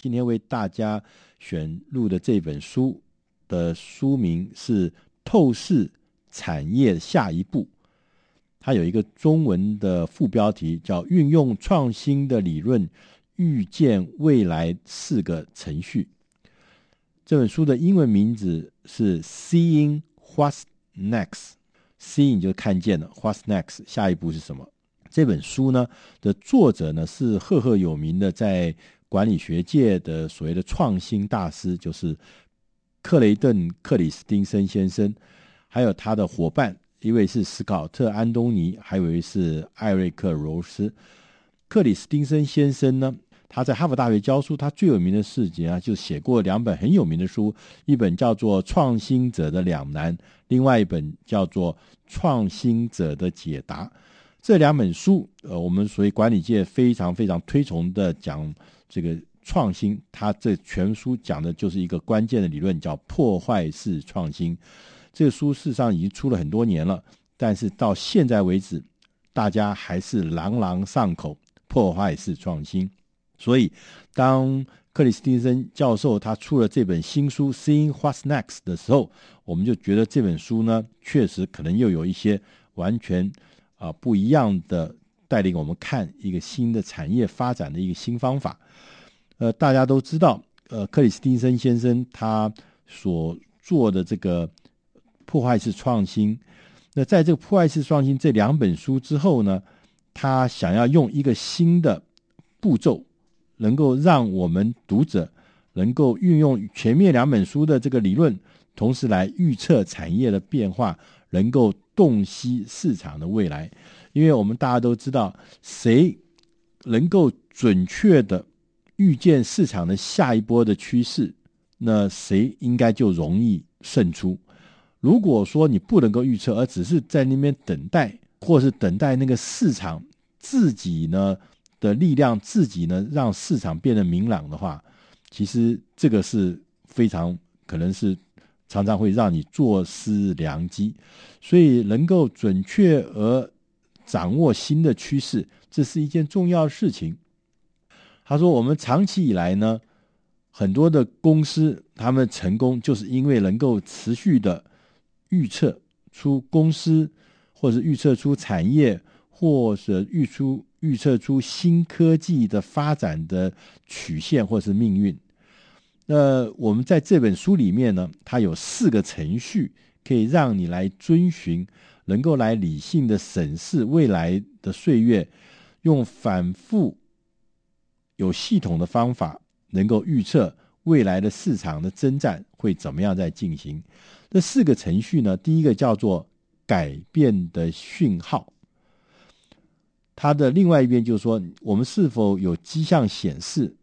今天为大家选录的这本书的书名是《透视产业下一步》，它有一个中文的副标题叫“运用创新的理论预见未来四个程序”。这本书的英文名字是 “Seeing What's Next”，“Seeing” 就是看见了，“What's Next” 下一步是什么？这本书呢的作者呢是赫赫有名的在。管理学界的所谓的创新大师，就是克雷顿·克里斯汀森先生，还有他的伙伴，一位是斯考特·安东尼，还有一位是艾瑞克·罗斯。克里斯汀森先生呢，他在哈佛大学教书，他最有名的事情啊，就写过两本很有名的书，一本叫做《创新者的两难》，另外一本叫做《创新者的解答》。这两本书，呃，我们所谓管理界非常非常推崇的讲。这个创新，它这全书讲的就是一个关键的理论，叫破坏式创新。这个书事实上已经出了很多年了，但是到现在为止，大家还是朗朗上口。破坏式创新。所以，当克里斯汀森教授他出了这本新书《Seeing What's Next》的时候，我们就觉得这本书呢，确实可能又有一些完全啊不一样的。带领我们看一个新的产业发展的一个新方法。呃，大家都知道，呃，克里斯汀森先生他所做的这个破坏式创新。那在这个破坏式创新这两本书之后呢，他想要用一个新的步骤，能够让我们读者能够运用前面两本书的这个理论，同时来预测产业的变化，能够洞悉市场的未来。因为我们大家都知道，谁能够准确的预见市场的下一波的趋势，那谁应该就容易胜出。如果说你不能够预测，而只是在那边等待，或是等待那个市场自己呢的力量，自己呢让市场变得明朗的话，其实这个是非常可能是常常会让你坐失良机。所以能够准确而掌握新的趋势，这是一件重要的事情。他说：“我们长期以来呢，很多的公司他们成功，就是因为能够持续的预测出公司，或者预测出产业，或者预出预测出新科技的发展的曲线，或是命运。那我们在这本书里面呢，它有四个程序，可以让你来遵循。”能够来理性的审视未来的岁月，用反复有系统的方法，能够预测未来的市场的征战会怎么样在进行。这四个程序呢，第一个叫做改变的讯号，它的另外一边就是说，我们是否有迹象显示，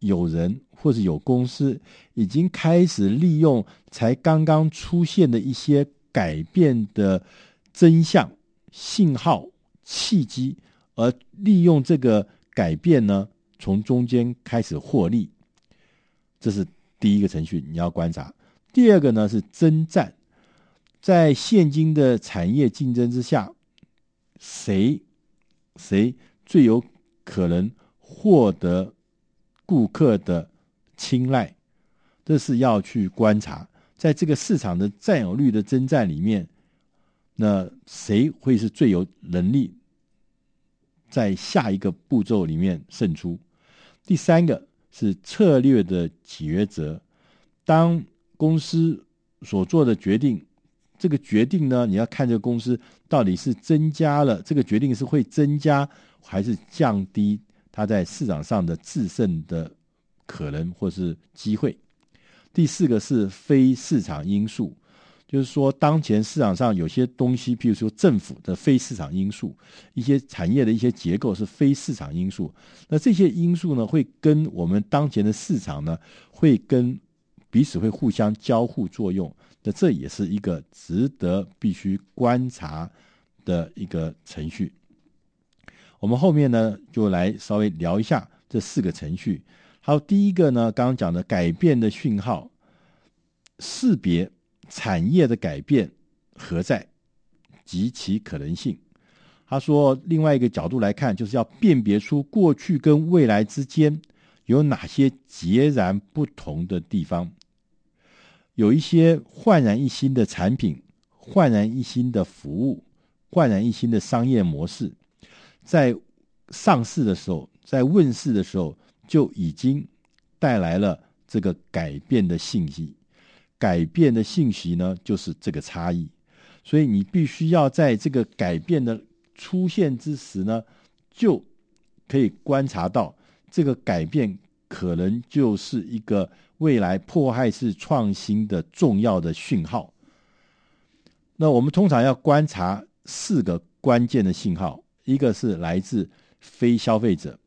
有人或者有公司已经开始利用才刚刚出现的一些改变的。真相、信号、契机，而利用这个改变呢，从中间开始获利，这是第一个程序，你要观察。第二个呢是征战，在现今的产业竞争之下，谁谁最有可能获得顾客的青睐，这是要去观察，在这个市场的占有率的征战里面。那谁会是最有能力在下一个步骤里面胜出？第三个是策略的抉择。当公司所做的决定，这个决定呢，你要看这个公司到底是增加了这个决定是会增加还是降低它在市场上的制胜的可能或是机会。第四个是非市场因素。就是说，当前市场上有些东西，譬如说政府的非市场因素，一些产业的一些结构是非市场因素。那这些因素呢，会跟我们当前的市场呢，会跟彼此会互相交互作用。那这也是一个值得必须观察的一个程序。我们后面呢，就来稍微聊一下这四个程序。好，第一个呢，刚刚讲的改变的讯号识别。产业的改变何在及其可能性？他说，另外一个角度来看，就是要辨别出过去跟未来之间有哪些截然不同的地方？有一些焕然一新的产品、焕然一新的服务、焕然一新的商业模式，在上市的时候，在问世的时候，就已经带来了这个改变的信息。改变的信息呢，就是这个差异。所以你必须要在这个改变的出现之时呢，就可以观察到这个改变可能就是一个未来迫害式创新的重要的讯号。那我们通常要观察四个关键的信号，一个是来自非消费者，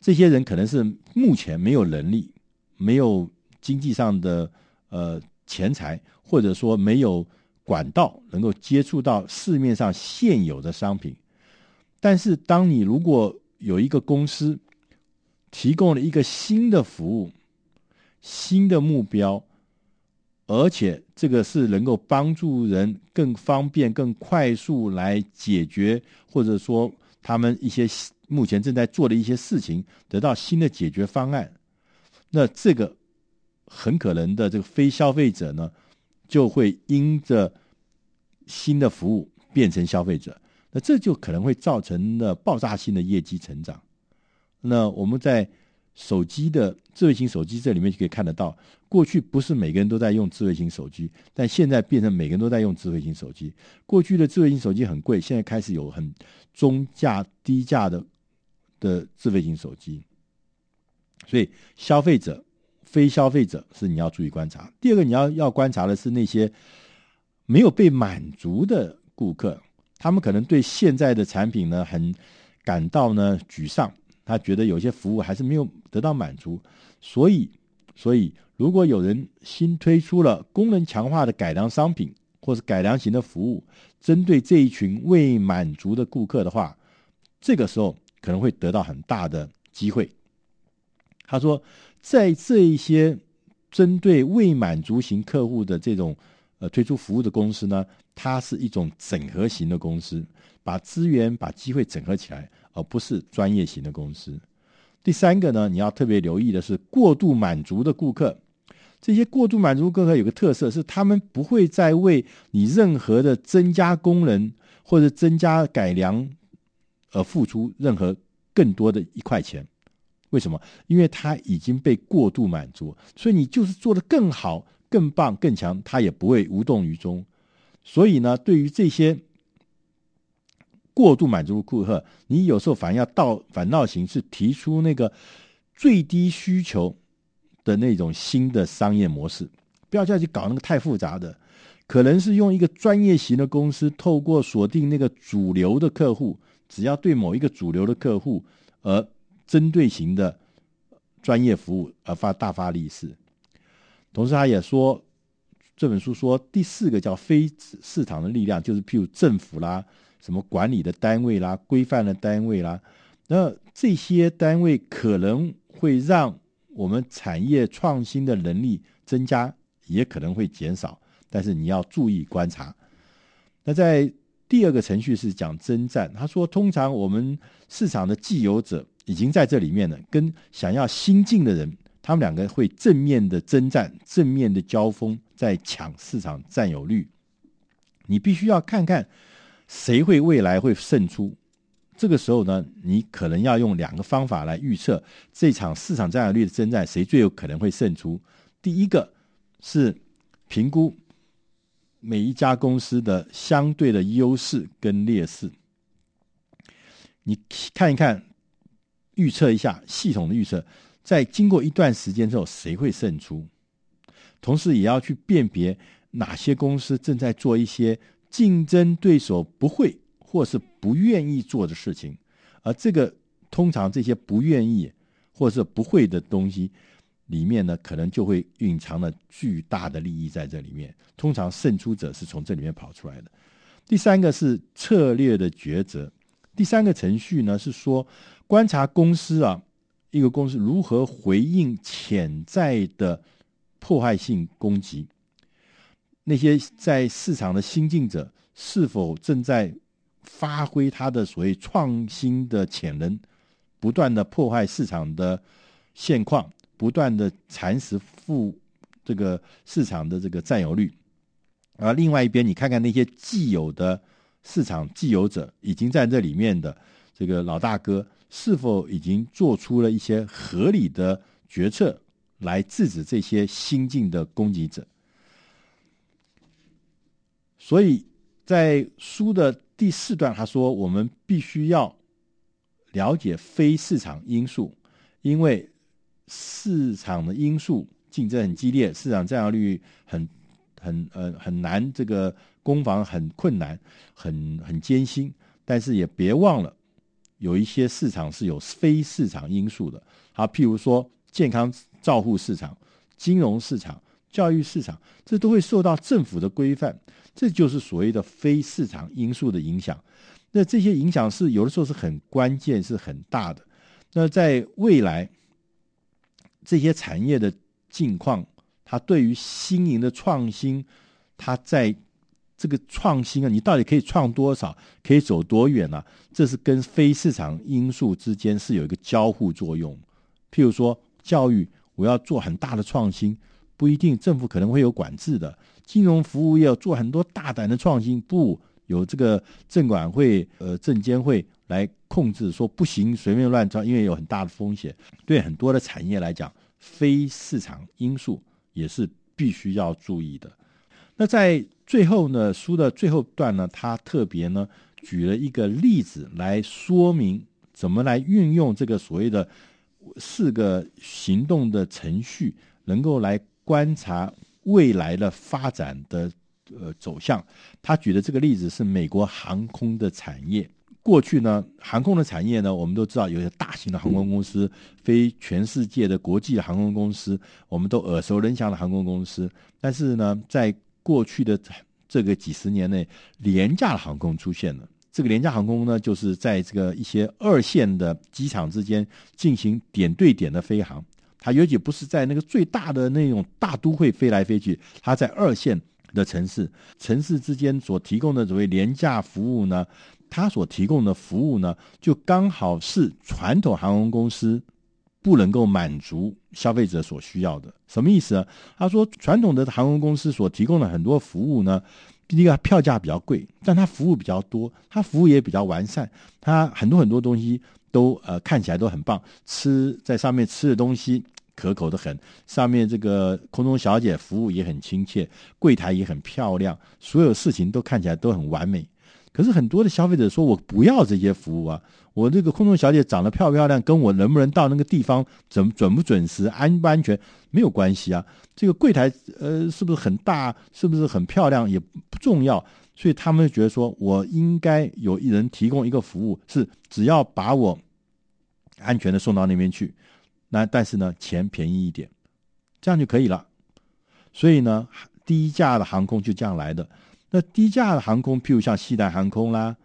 这些人可能是目前没有能力、没有经济上的呃钱财，或者说没有。管道能够接触到市面上现有的商品，但是当你如果有一个公司提供了一个新的服务、新的目标，而且这个是能够帮助人更方便、更快速来解决，或者说他们一些目前正在做的一些事情得到新的解决方案，那这个很可能的这个非消费者呢，就会因着新的服务变成消费者，那这就可能会造成了爆炸性的业绩成长。那我们在手机的智慧型手机这里面就可以看得到，过去不是每个人都在用智慧型手机，但现在变成每个人都在用智慧型手机。过去的智慧型手机很贵，现在开始有很中价、低价的的智慧型手机。所以消费者。非消费者是你要注意观察。第二个，你要要观察的是那些没有被满足的顾客，他们可能对现在的产品呢很感到呢沮丧，他觉得有些服务还是没有得到满足。所以，所以如果有人新推出了功能强化的改良商品，或是改良型的服务，针对这一群未满足的顾客的话，这个时候可能会得到很大的机会。他说。在这一些针对未满足型客户的这种呃推出服务的公司呢，它是一种整合型的公司，把资源、把机会整合起来，而不是专业型的公司。第三个呢，你要特别留意的是过度满足的顾客。这些过度满足顾客有个特色是，他们不会再为你任何的增加功能或者增加改良而付出任何更多的一块钱。为什么？因为他已经被过度满足，所以你就是做得更好、更棒、更强，他也不会无动于衷。所以呢，对于这些过度满足顾客，你有时候反而要倒反倒形式提出那个最低需求的那种新的商业模式，不要再去搞那个太复杂的，可能是用一个专业型的公司，透过锁定那个主流的客户，只要对某一个主流的客户而。针对型的专业服务而发大发利是，同时他也说，这本书说第四个叫非市场的力量，就是譬如政府啦、什么管理的单位啦、规范的单位啦，那这些单位可能会让我们产业创新的能力增加，也可能会减少，但是你要注意观察。那在第二个程序是讲征战，他说通常我们市场的既有者。已经在这里面了，跟想要新进的人，他们两个会正面的征战，正面的交锋，在抢市场占有率。你必须要看看谁会未来会胜出。这个时候呢，你可能要用两个方法来预测这场市场占有率的征战，谁最有可能会胜出。第一个是评估每一家公司的相对的优势跟劣势，你看一看。预测一下系统的预测，在经过一段时间之后，谁会胜出？同时也要去辨别哪些公司正在做一些竞争对手不会或是不愿意做的事情，而这个通常这些不愿意或是不会的东西里面呢，可能就会蕴藏了巨大的利益在这里面。通常胜出者是从这里面跑出来的。第三个是策略的抉择。第三个程序呢是说。观察公司啊，一个公司如何回应潜在的破坏性攻击？那些在市场的新进者是否正在发挥他的所谓创新的潜能？不断的破坏市场的现况，不断的蚕食负这个市场的这个占有率。而另外一边，你看看那些既有的市场既有者，已经在这里面的这个老大哥，是否已经做出了一些合理的决策，来制止这些新进的攻击者？所以在书的第四段，他说：“我们必须要了解非市场因素，因为市场的因素竞争很激烈，市场占有率很。”很呃很难，这个攻防很困难，很很艰辛。但是也别忘了，有一些市场是有非市场因素的。好，譬如说健康照护市场、金融市场、教育市场，这都会受到政府的规范。这就是所谓的非市场因素的影响。那这些影响是有的时候是很关键，是很大的。那在未来，这些产业的境况。它对于新颖的创新，它在这个创新啊，你到底可以创多少，可以走多远呢、这是跟非市场因素之间是有一个交互作用。譬如说教育，我要做很大的创新，不一定政府可能会有管制的；金融服务业要做很多大胆的创新，不有这个证管会、呃证监会来控制，说不行，随便乱创，因为有很大的风险。对很多的产业来讲，非市场因素。也是必须要注意的。那在最后呢，书的最后段呢，他特别呢举了一个例子来说明怎么来运用这个所谓的四个行动的程序，能够来观察未来的发展的呃走向。他举的这个例子是美国航空的产业。过去呢，航空的产业呢，我们都知道有些大型的航空公司，飞全世界的国际航空公司，我们都耳熟能详的航空公司。但是呢，在过去的这个几十年内，廉价航空出现了。这个廉价航空呢，就是在这个一些二线的机场之间进行点对点的飞航。它尤其不是在那个最大的那种大都会飞来飞去，它在二线的城市，城市之间所提供的所谓廉价服务呢，它所提供的服务呢，就刚好是传统航空公司不能够满足消费者所需要的。什么意思呢？他说，传统的航空公司所提供的很多服务呢，第一个票价比较贵，但它服务比较多，它服务也比较完善，它很多很多东西都呃看起来都很棒，吃在上面吃的东西可口的很，上面这个空中小姐服务也很亲切，柜台也很漂亮，所有事情都看起来都很完美。可是很多的消费者说：“我不要这些服务啊！我这个空中小姐长得漂不漂亮，跟我能不能到那个地方准准不准时、安不安全没有关系啊。这个柜台呃是不是很大，是不是很漂亮也不重要。所以他们觉得说，我应该有一人提供一个服务，是只要把我安全的送到那边去，那但是呢钱便宜一点，这样就可以了。所以呢，低价的航空就这样来的。”那低价的航空，譬如像西南航空啦，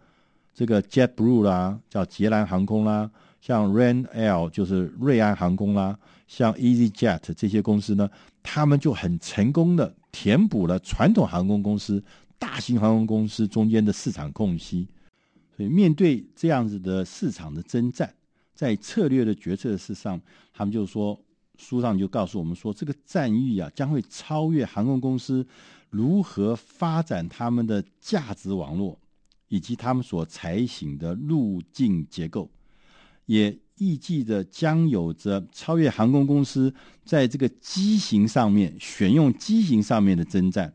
这个 JetBlue 啦，叫捷蓝航空啦，像 RAIN-Air 就是瑞安航空啦，像 EasyJet 这些公司呢，他们就很成功的填补了传统航空公司、大型航空公司中间的市场空隙。所以面对这样子的市场的征战，在策略的决策事上，他们就说，书上就告诉我们说，这个战役啊，将会超越航空公司。如何发展他们的价值网络，以及他们所采行的路径结构，也预计着将有着超越航空公司在这个机型上面选用机型上面的征战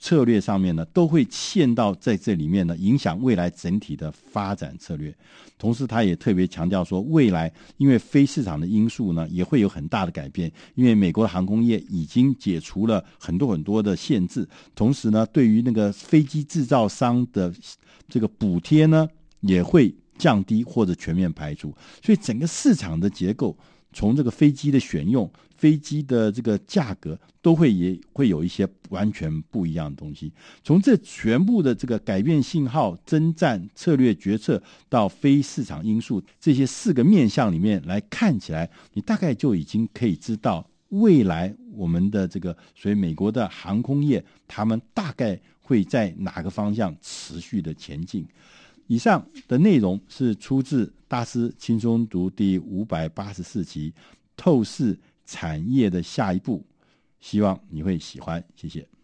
策略上面呢，都会嵌到在这里面呢，影响未来整体的发展策略。同时，他也特别强调说，未来因为非市场的因素呢，也会有很大的改变。因为美国的航空业已经解除了很多很多的限制，同时呢，对于那个飞机制造商的这个补贴呢，也会。降低或者全面排除，所以整个市场的结构，从这个飞机的选用、飞机的这个价格，都会也会有一些完全不一样的东西。从这全部的这个改变信号、征战策略决策到非市场因素这些四个面向里面来看起来，你大概就已经可以知道未来我们的这个所以美国的航空业，他们大概会在哪个方向持续的前进。以上的内容是出自大师轻松读第五百八十四集《透视产业的下一步》，希望你会喜欢，谢谢。